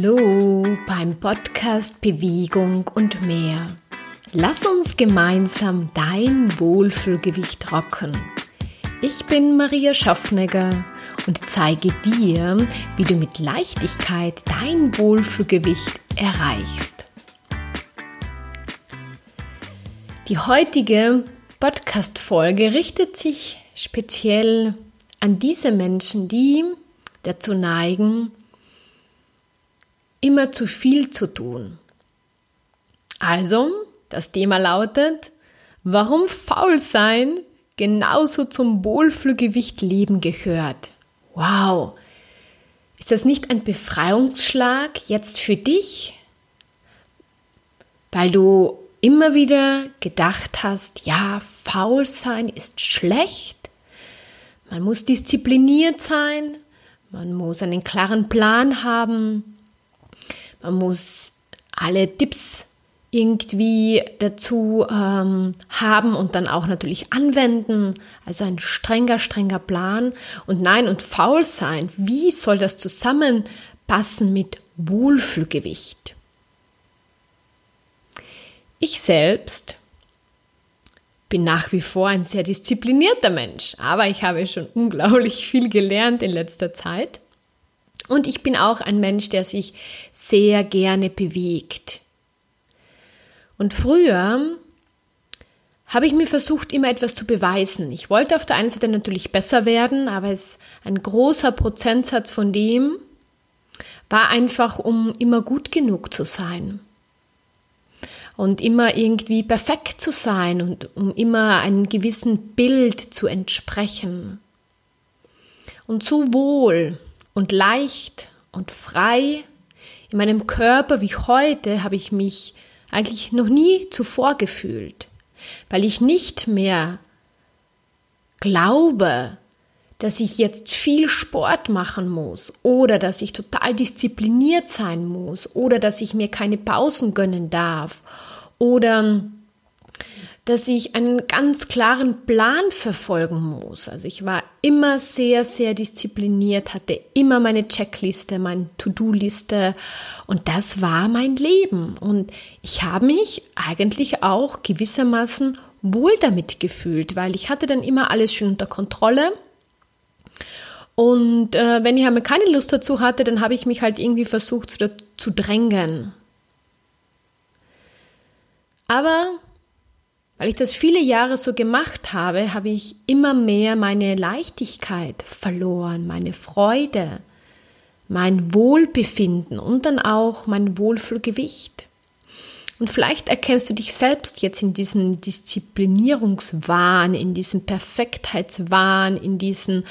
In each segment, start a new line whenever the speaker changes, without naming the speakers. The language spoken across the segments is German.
beim Podcast Bewegung und mehr. Lass uns gemeinsam dein Wohlfühlgewicht rocken. Ich bin Maria Schaffnegger und zeige dir, wie du mit Leichtigkeit dein Wohlfühlgewicht erreichst. Die heutige Podcast-Folge richtet sich speziell an diese Menschen, die dazu neigen, immer zu viel zu tun. Also, das Thema lautet, warum faul sein genauso zum Wohlfühlgewicht Leben gehört. Wow! Ist das nicht ein Befreiungsschlag jetzt für dich? Weil du immer wieder gedacht hast, ja, faul sein ist schlecht, man muss diszipliniert sein, man muss einen klaren Plan haben, man muss alle Tipps irgendwie dazu ähm, haben und dann auch natürlich anwenden. Also ein strenger, strenger Plan. Und nein, und faul sein, wie soll das zusammenpassen mit Wohlfühlgewicht? Ich selbst bin nach wie vor ein sehr disziplinierter Mensch, aber ich habe schon unglaublich viel gelernt in letzter Zeit. Und ich bin auch ein Mensch, der sich sehr gerne bewegt. Und früher habe ich mir versucht, immer etwas zu beweisen. Ich wollte auf der einen Seite natürlich besser werden, aber es ein großer Prozentsatz von dem war einfach, um immer gut genug zu sein. Und immer irgendwie perfekt zu sein und um immer einem gewissen Bild zu entsprechen. Und so wohl und leicht und frei in meinem Körper wie heute habe ich mich eigentlich noch nie zuvor gefühlt, weil ich nicht mehr glaube, dass ich jetzt viel Sport machen muss oder dass ich total diszipliniert sein muss oder dass ich mir keine Pausen gönnen darf oder dass ich einen ganz klaren Plan verfolgen muss. Also ich war immer sehr, sehr diszipliniert, hatte immer meine Checkliste, meine To-Do-Liste und das war mein Leben. Und ich habe mich eigentlich auch gewissermaßen wohl damit gefühlt, weil ich hatte dann immer alles schon unter Kontrolle. Und äh, wenn ich einmal keine Lust dazu hatte, dann habe ich mich halt irgendwie versucht zu, zu drängen. Aber weil ich das viele Jahre so gemacht habe, habe ich immer mehr meine Leichtigkeit verloren, meine Freude, mein Wohlbefinden und dann auch mein Wohlfühlgewicht. Und vielleicht erkennst du dich selbst jetzt in diesem Disziplinierungswahn, in diesem Perfektheitswahn, in diesem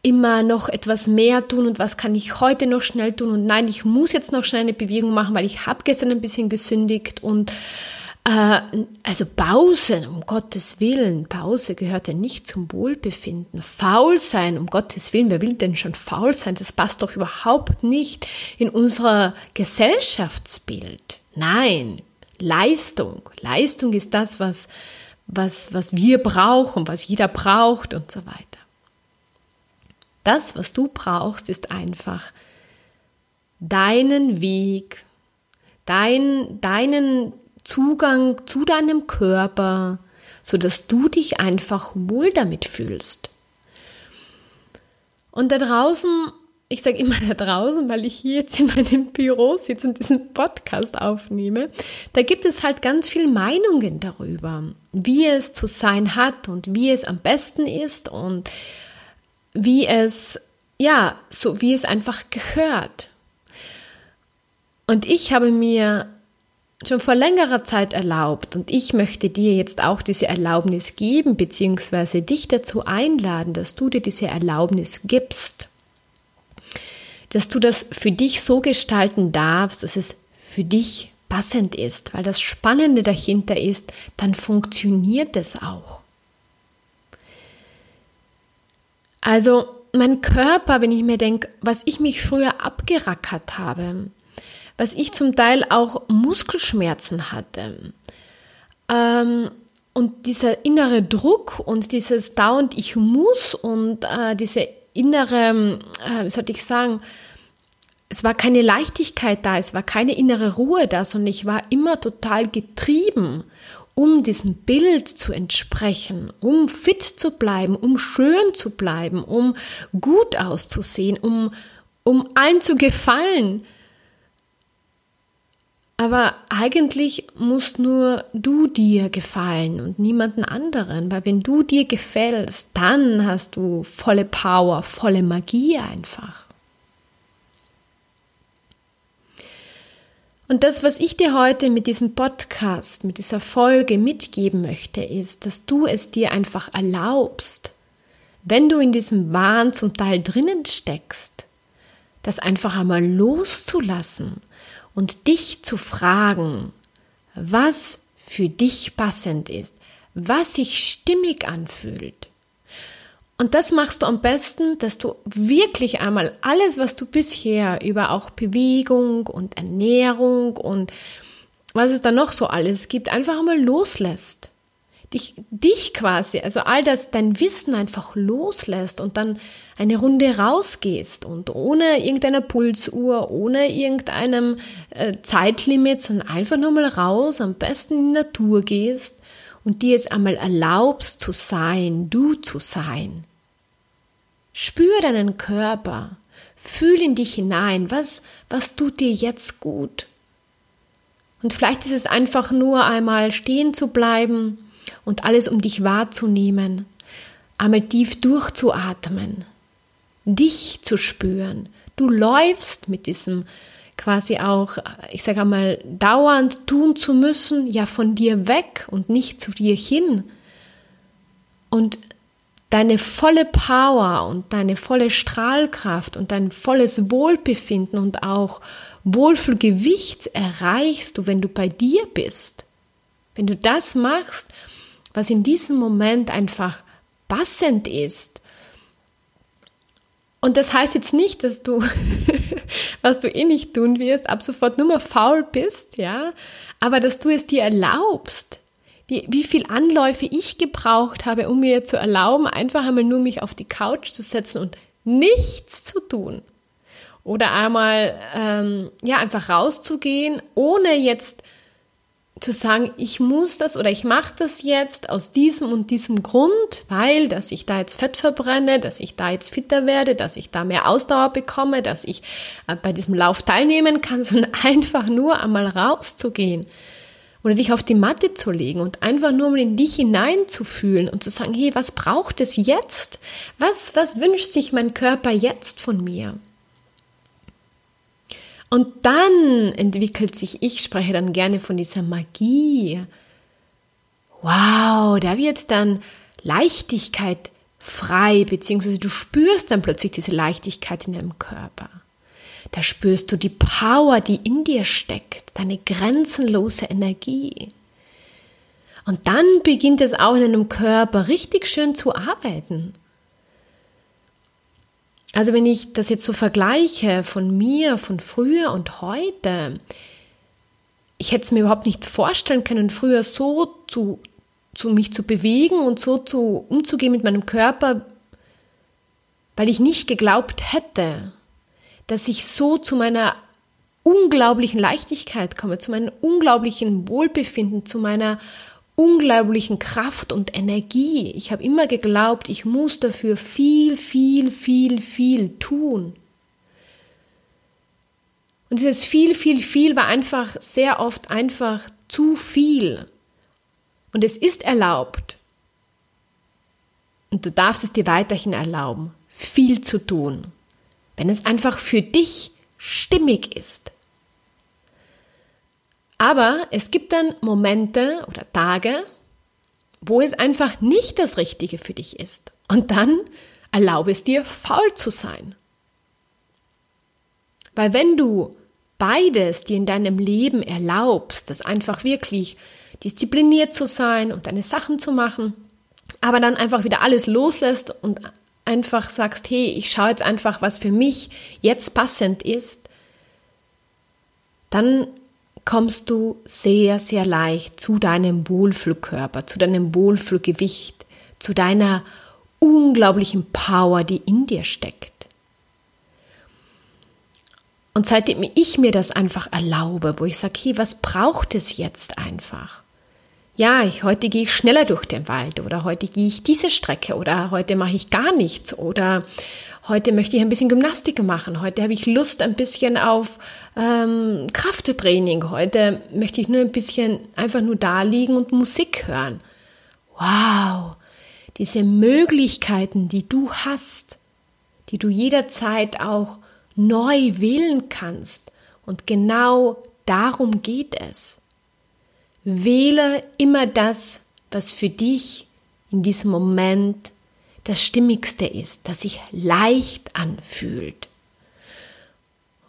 immer noch etwas mehr tun und was kann ich heute noch schnell tun und nein, ich muss jetzt noch schnell eine Bewegung machen, weil ich habe gestern ein bisschen gesündigt und also Pause, um Gottes Willen, Pause gehört ja nicht zum Wohlbefinden. Faul sein, um Gottes Willen, wer will denn schon faul sein? Das passt doch überhaupt nicht in unser Gesellschaftsbild. Nein, Leistung. Leistung ist das, was, was, was wir brauchen, was jeder braucht und so weiter. Das, was du brauchst, ist einfach deinen Weg, dein, deinen Zugang zu deinem Körper, sodass du dich einfach wohl damit fühlst. Und da draußen, ich sage immer da draußen, weil ich hier jetzt in meinem Büro sitze und diesen Podcast aufnehme, da gibt es halt ganz viele Meinungen darüber, wie es zu sein hat und wie es am besten ist und wie es, ja, so wie es einfach gehört. Und ich habe mir schon vor längerer Zeit erlaubt. Und ich möchte dir jetzt auch diese Erlaubnis geben, beziehungsweise dich dazu einladen, dass du dir diese Erlaubnis gibst, dass du das für dich so gestalten darfst, dass es für dich passend ist, weil das Spannende dahinter ist, dann funktioniert es auch. Also mein Körper, wenn ich mir denke, was ich mich früher abgerackert habe, was ich zum Teil auch Muskelschmerzen hatte. Ähm, und dieser innere Druck und dieses dauernd ich muss und äh, diese innere, äh, wie sollte ich sagen, es war keine Leichtigkeit da, es war keine innere Ruhe da, sondern ich war immer total getrieben, um diesem Bild zu entsprechen, um fit zu bleiben, um schön zu bleiben, um gut auszusehen, um, um allen zu gefallen. Aber eigentlich musst nur du dir gefallen und niemanden anderen, weil wenn du dir gefällst, dann hast du volle Power, volle Magie einfach. Und das, was ich dir heute mit diesem Podcast, mit dieser Folge mitgeben möchte, ist, dass du es dir einfach erlaubst, wenn du in diesem Wahn zum Teil drinnen steckst, das einfach einmal loszulassen und dich zu fragen, was für dich passend ist, was sich stimmig anfühlt. Und das machst du am besten, dass du wirklich einmal alles, was du bisher über auch Bewegung und Ernährung und was es da noch so alles gibt, einfach einmal loslässt. Dich, dich quasi, also all das, dein Wissen einfach loslässt und dann eine Runde rausgehst und ohne irgendeiner Pulsuhr, ohne irgendeinem äh, Zeitlimit, sondern einfach nur mal raus, am besten in die Natur gehst und dir es einmal erlaubst zu sein, du zu sein. Spür deinen Körper, fühl in dich hinein, was, was tut dir jetzt gut. Und vielleicht ist es einfach nur einmal stehen zu bleiben und alles um dich wahrzunehmen, einmal tief durchzuatmen, dich zu spüren. Du läufst mit diesem quasi auch, ich sage einmal, dauernd tun zu müssen, ja von dir weg und nicht zu dir hin. Und deine volle Power und deine volle Strahlkraft und dein volles Wohlbefinden und auch Wohlfühlgewicht erreichst du, wenn du bei dir bist. Wenn du das machst, was in diesem Moment einfach passend ist. Und das heißt jetzt nicht, dass du, was du eh nicht tun wirst, ab sofort nur mal faul bist, ja, aber dass du es dir erlaubst, wie, wie viel Anläufe ich gebraucht habe, um mir zu erlauben, einfach einmal nur mich auf die Couch zu setzen und nichts zu tun. Oder einmal, ähm, ja, einfach rauszugehen, ohne jetzt zu sagen, ich muss das oder ich mache das jetzt aus diesem und diesem Grund, weil, dass ich da jetzt Fett verbrenne, dass ich da jetzt fitter werde, dass ich da mehr Ausdauer bekomme, dass ich äh, bei diesem Lauf teilnehmen kann, sondern einfach nur einmal rauszugehen oder dich auf die Matte zu legen und einfach nur mal in dich hineinzufühlen und zu sagen, hey, was braucht es jetzt? Was, was wünscht sich mein Körper jetzt von mir? Und dann entwickelt sich, ich spreche dann gerne von dieser Magie. Wow, da wird dann Leichtigkeit frei, beziehungsweise du spürst dann plötzlich diese Leichtigkeit in deinem Körper. Da spürst du die Power, die in dir steckt, deine grenzenlose Energie. Und dann beginnt es auch in deinem Körper richtig schön zu arbeiten. Also wenn ich das jetzt so vergleiche von mir, von früher und heute, ich hätte es mir überhaupt nicht vorstellen können, früher so zu, zu mich zu bewegen und so zu umzugehen mit meinem Körper, weil ich nicht geglaubt hätte, dass ich so zu meiner unglaublichen Leichtigkeit komme, zu meinem unglaublichen Wohlbefinden, zu meiner unglaublichen Kraft und Energie. Ich habe immer geglaubt, ich muss dafür viel, viel, viel, viel tun. Und dieses viel, viel, viel war einfach sehr oft einfach zu viel. Und es ist erlaubt. Und du darfst es dir weiterhin erlauben, viel zu tun wenn es einfach für dich stimmig ist. Aber es gibt dann Momente oder Tage, wo es einfach nicht das Richtige für dich ist. Und dann erlaube es dir, faul zu sein. Weil wenn du beides dir in deinem Leben erlaubst, das einfach wirklich diszipliniert zu sein und deine Sachen zu machen, aber dann einfach wieder alles loslässt und einfach sagst, hey, ich schaue jetzt einfach, was für mich jetzt passend ist, dann kommst du sehr, sehr leicht zu deinem Wohlfühlkörper, zu deinem Wohlfühlgewicht, zu deiner unglaublichen Power, die in dir steckt. Und seitdem ich mir das einfach erlaube, wo ich sage, hey, was braucht es jetzt einfach? Ja, ich, heute gehe ich schneller durch den Wald oder heute gehe ich diese Strecke oder heute mache ich gar nichts oder heute möchte ich ein bisschen Gymnastik machen, heute habe ich Lust ein bisschen auf ähm, Krafttraining, heute möchte ich nur ein bisschen einfach nur da liegen und Musik hören. Wow, diese Möglichkeiten, die du hast, die du jederzeit auch neu wählen kannst. Und genau darum geht es. Wähle immer das, was für dich in diesem Moment das Stimmigste ist, das sich leicht anfühlt.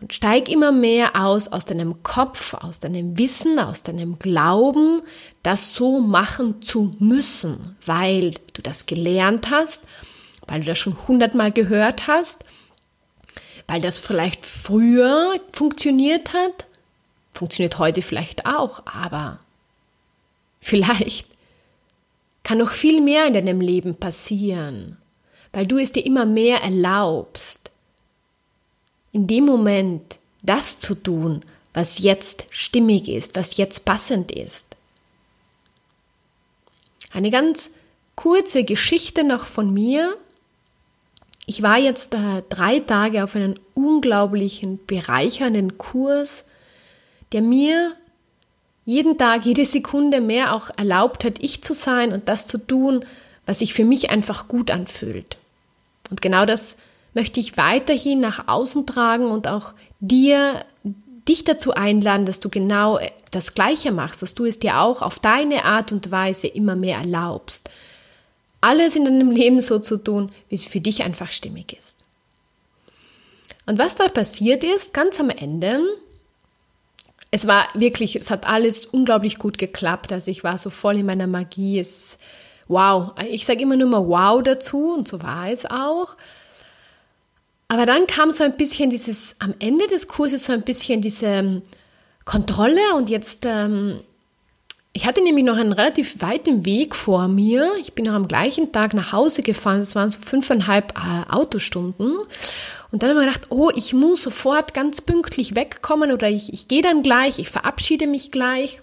Und steig immer mehr aus aus deinem Kopf, aus deinem Wissen, aus deinem Glauben, das so machen zu müssen, weil du das gelernt hast, weil du das schon hundertmal gehört hast, weil das vielleicht früher funktioniert hat, funktioniert heute vielleicht auch, aber vielleicht kann noch viel mehr in deinem Leben passieren, weil du es dir immer mehr erlaubst, in dem Moment das zu tun, was jetzt stimmig ist, was jetzt passend ist. Eine ganz kurze Geschichte noch von mir. Ich war jetzt äh, drei Tage auf einen unglaublichen, bereichernden Kurs, der mir jeden Tag, jede Sekunde mehr auch erlaubt hat, ich zu sein und das zu tun, was sich für mich einfach gut anfühlt. Und genau das möchte ich weiterhin nach außen tragen und auch dir, dich dazu einladen, dass du genau das Gleiche machst, dass du es dir auch auf deine Art und Weise immer mehr erlaubst alles in deinem Leben so zu tun, wie es für dich einfach stimmig ist. Und was dort passiert ist, ganz am Ende, es war wirklich, es hat alles unglaublich gut geklappt. Also ich war so voll in meiner Magie. Es, wow, ich sage immer nur mal wow dazu und so war es auch. Aber dann kam so ein bisschen dieses, am Ende des Kurses so ein bisschen diese ähm, Kontrolle und jetzt ähm, ich hatte nämlich noch einen relativ weiten Weg vor mir. Ich bin noch am gleichen Tag nach Hause gefahren. Das waren so fünfeinhalb äh, Autostunden. Und dann habe ich gedacht, oh, ich muss sofort ganz pünktlich wegkommen oder ich, ich gehe dann gleich, ich verabschiede mich gleich,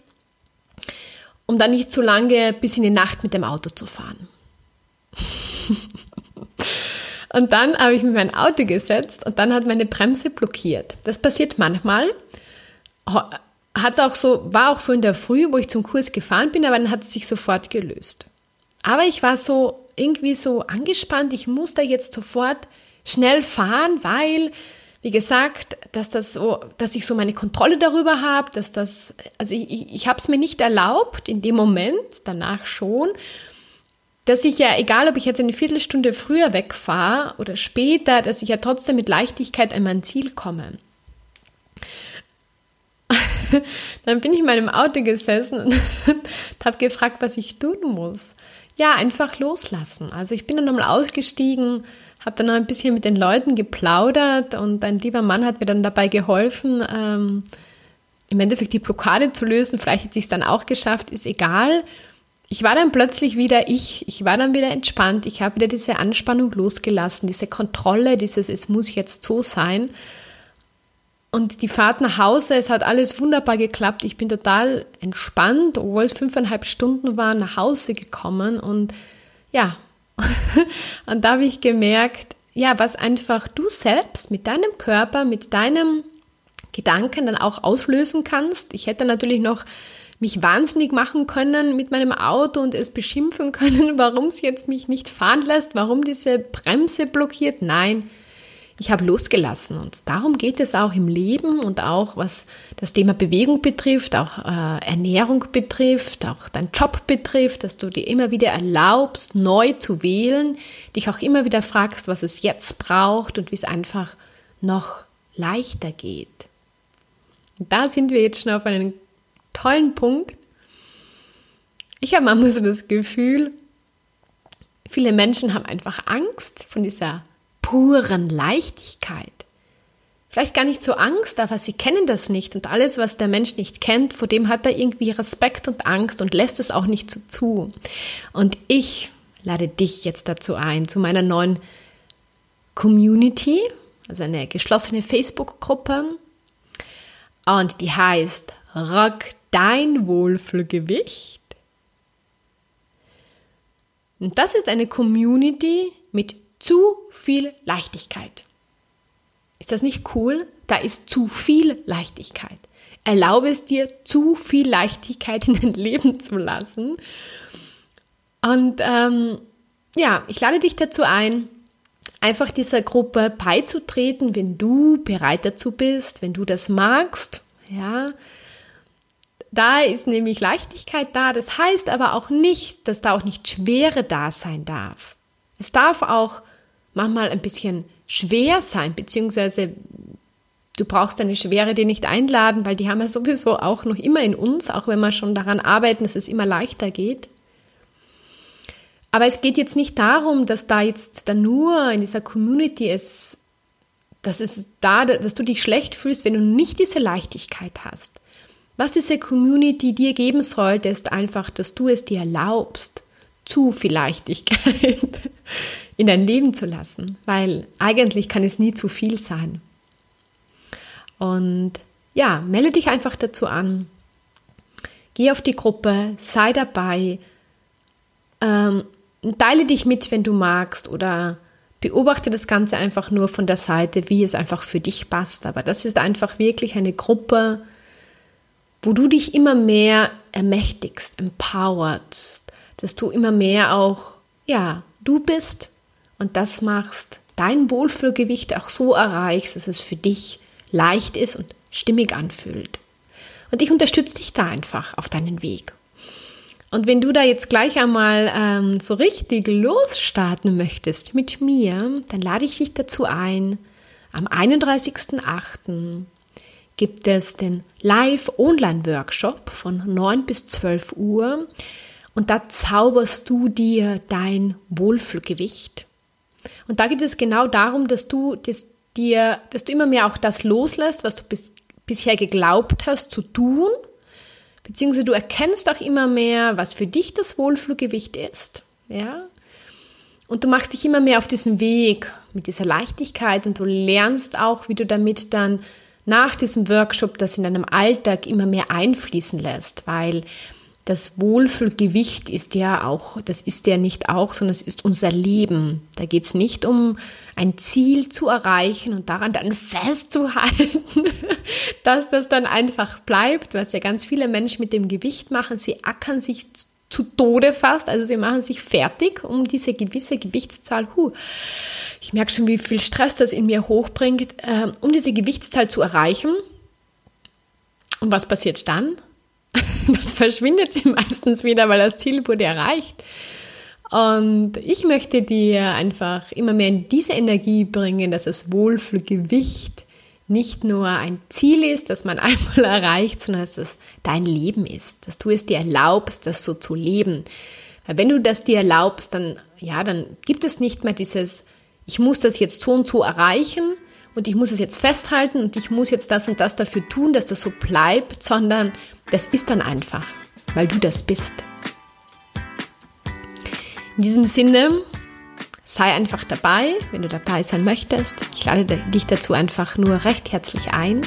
um dann nicht zu lange bis in die Nacht mit dem Auto zu fahren. und dann habe ich mir mein Auto gesetzt und dann hat meine Bremse blockiert. Das passiert manchmal hat auch so, war auch so in der Früh, wo ich zum Kurs gefahren bin, aber dann hat es sich sofort gelöst. Aber ich war so irgendwie so angespannt, ich muss da jetzt sofort schnell fahren, weil, wie gesagt, dass das so, dass ich so meine Kontrolle darüber habe, dass das, also ich, ich, habe es mir nicht erlaubt in dem Moment, danach schon, dass ich ja, egal ob ich jetzt eine Viertelstunde früher wegfahre oder später, dass ich ja trotzdem mit Leichtigkeit an mein Ziel komme. dann bin ich in meinem Auto gesessen und habe gefragt, was ich tun muss. Ja, einfach loslassen. Also ich bin dann nochmal ausgestiegen, habe dann noch ein bisschen mit den Leuten geplaudert und ein lieber Mann hat mir dann dabei geholfen, ähm, im Endeffekt die Blockade zu lösen. Vielleicht hätte ich es dann auch geschafft, ist egal. Ich war dann plötzlich wieder ich, ich war dann wieder entspannt, ich habe wieder diese Anspannung losgelassen, diese Kontrolle, dieses Es muss jetzt so sein. Und die Fahrt nach Hause, es hat alles wunderbar geklappt. Ich bin total entspannt, obwohl es fünfeinhalb Stunden waren, nach Hause gekommen. Und ja, und da habe ich gemerkt, ja, was einfach du selbst mit deinem Körper, mit deinem Gedanken dann auch auslösen kannst. Ich hätte natürlich noch mich wahnsinnig machen können mit meinem Auto und es beschimpfen können, warum es jetzt mich nicht fahren lässt, warum diese Bremse blockiert. Nein, ich habe losgelassen. Und darum geht es auch im Leben und auch was das Thema Bewegung betrifft, auch äh, Ernährung betrifft, auch dein Job betrifft, dass du dir immer wieder erlaubst, neu zu wählen, dich auch immer wieder fragst, was es jetzt braucht und wie es einfach noch leichter geht. Und da sind wir jetzt schon auf einen tollen Punkt. Ich habe manchmal so das Gefühl, viele Menschen haben einfach Angst von dieser puren Leichtigkeit. Vielleicht gar nicht so Angst, aber sie kennen das nicht und alles, was der Mensch nicht kennt, vor dem hat er irgendwie Respekt und Angst und lässt es auch nicht so zu. Und ich lade dich jetzt dazu ein, zu meiner neuen Community, also eine geschlossene Facebook-Gruppe, und die heißt Rock dein Wohlfühlgewicht. Und das ist eine Community mit zu viel Leichtigkeit. Ist das nicht cool? Da ist zu viel Leichtigkeit. Erlaube es dir, zu viel Leichtigkeit in dein Leben zu lassen. Und ähm, ja, ich lade dich dazu ein, einfach dieser Gruppe beizutreten, wenn du bereit dazu bist, wenn du das magst. Ja, da ist nämlich Leichtigkeit da. Das heißt aber auch nicht, dass da auch nicht Schwere da sein darf. Es darf auch manchmal ein bisschen schwer sein, beziehungsweise du brauchst deine Schwere dir nicht einladen, weil die haben wir sowieso auch noch immer in uns, auch wenn wir schon daran arbeiten, dass es immer leichter geht. Aber es geht jetzt nicht darum, dass da jetzt dann nur in dieser Community es, dass es da, dass du dich schlecht fühlst, wenn du nicht diese Leichtigkeit hast. Was diese Community dir geben sollte, ist einfach, dass du es dir erlaubst, zu viel Leichtigkeit in dein Leben zu lassen, weil eigentlich kann es nie zu viel sein. Und ja, melde dich einfach dazu an. Geh auf die Gruppe, sei dabei, ähm, teile dich mit, wenn du magst oder beobachte das Ganze einfach nur von der Seite, wie es einfach für dich passt. Aber das ist einfach wirklich eine Gruppe, wo du dich immer mehr ermächtigst, empowerst, dass du immer mehr auch, ja, du bist und das machst, dein Wohlfühlgewicht auch so erreichst, dass es für dich leicht ist und stimmig anfühlt. Und ich unterstütze dich da einfach auf deinen Weg. Und wenn du da jetzt gleich einmal ähm, so richtig losstarten möchtest mit mir, dann lade ich dich dazu ein. Am 31.08. gibt es den Live-Online-Workshop von 9 bis 12 Uhr. Und da zauberst du dir dein Wohlfühlgewicht. Und da geht es genau darum, dass du das dir, dass du immer mehr auch das loslässt, was du bis, bisher geglaubt hast zu tun, beziehungsweise du erkennst auch immer mehr, was für dich das Wohlfluggewicht ist, ja. Und du machst dich immer mehr auf diesen Weg mit dieser Leichtigkeit und du lernst auch, wie du damit dann nach diesem Workshop das in deinem Alltag immer mehr einfließen lässt, weil das Wohlfühlgewicht ist ja auch, das ist ja nicht auch, sondern es ist unser Leben. Da geht es nicht um ein Ziel zu erreichen und daran dann festzuhalten, dass das dann einfach bleibt, was ja ganz viele Menschen mit dem Gewicht machen. Sie ackern sich zu Tode fast, also sie machen sich fertig, um diese gewisse Gewichtszahl, huh, ich merke schon, wie viel Stress das in mir hochbringt, äh, um diese Gewichtszahl zu erreichen. Und was passiert dann? dann verschwindet sie meistens wieder, weil das Ziel wurde erreicht. Und ich möchte dir einfach immer mehr in diese Energie bringen, dass das Wohlfühlgewicht nicht nur ein Ziel ist, das man einmal erreicht, sondern dass es dein Leben ist, dass du es dir erlaubst, das so zu leben. Weil wenn du das dir erlaubst, dann, ja, dann gibt es nicht mehr dieses, ich muss das jetzt so und so erreichen, und ich muss es jetzt festhalten und ich muss jetzt das und das dafür tun, dass das so bleibt, sondern das ist dann einfach, weil du das bist. In diesem Sinne, sei einfach dabei, wenn du dabei sein möchtest. Ich lade dich dazu einfach nur recht herzlich ein.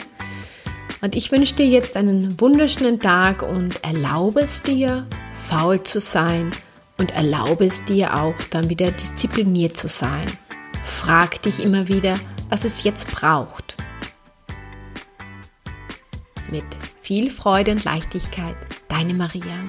Und ich wünsche dir jetzt einen wunderschönen Tag und erlaube es dir, faul zu sein und erlaube es dir auch, dann wieder diszipliniert zu sein. Frag dich immer wieder, was es jetzt braucht. Mit viel Freude und Leichtigkeit, deine Maria.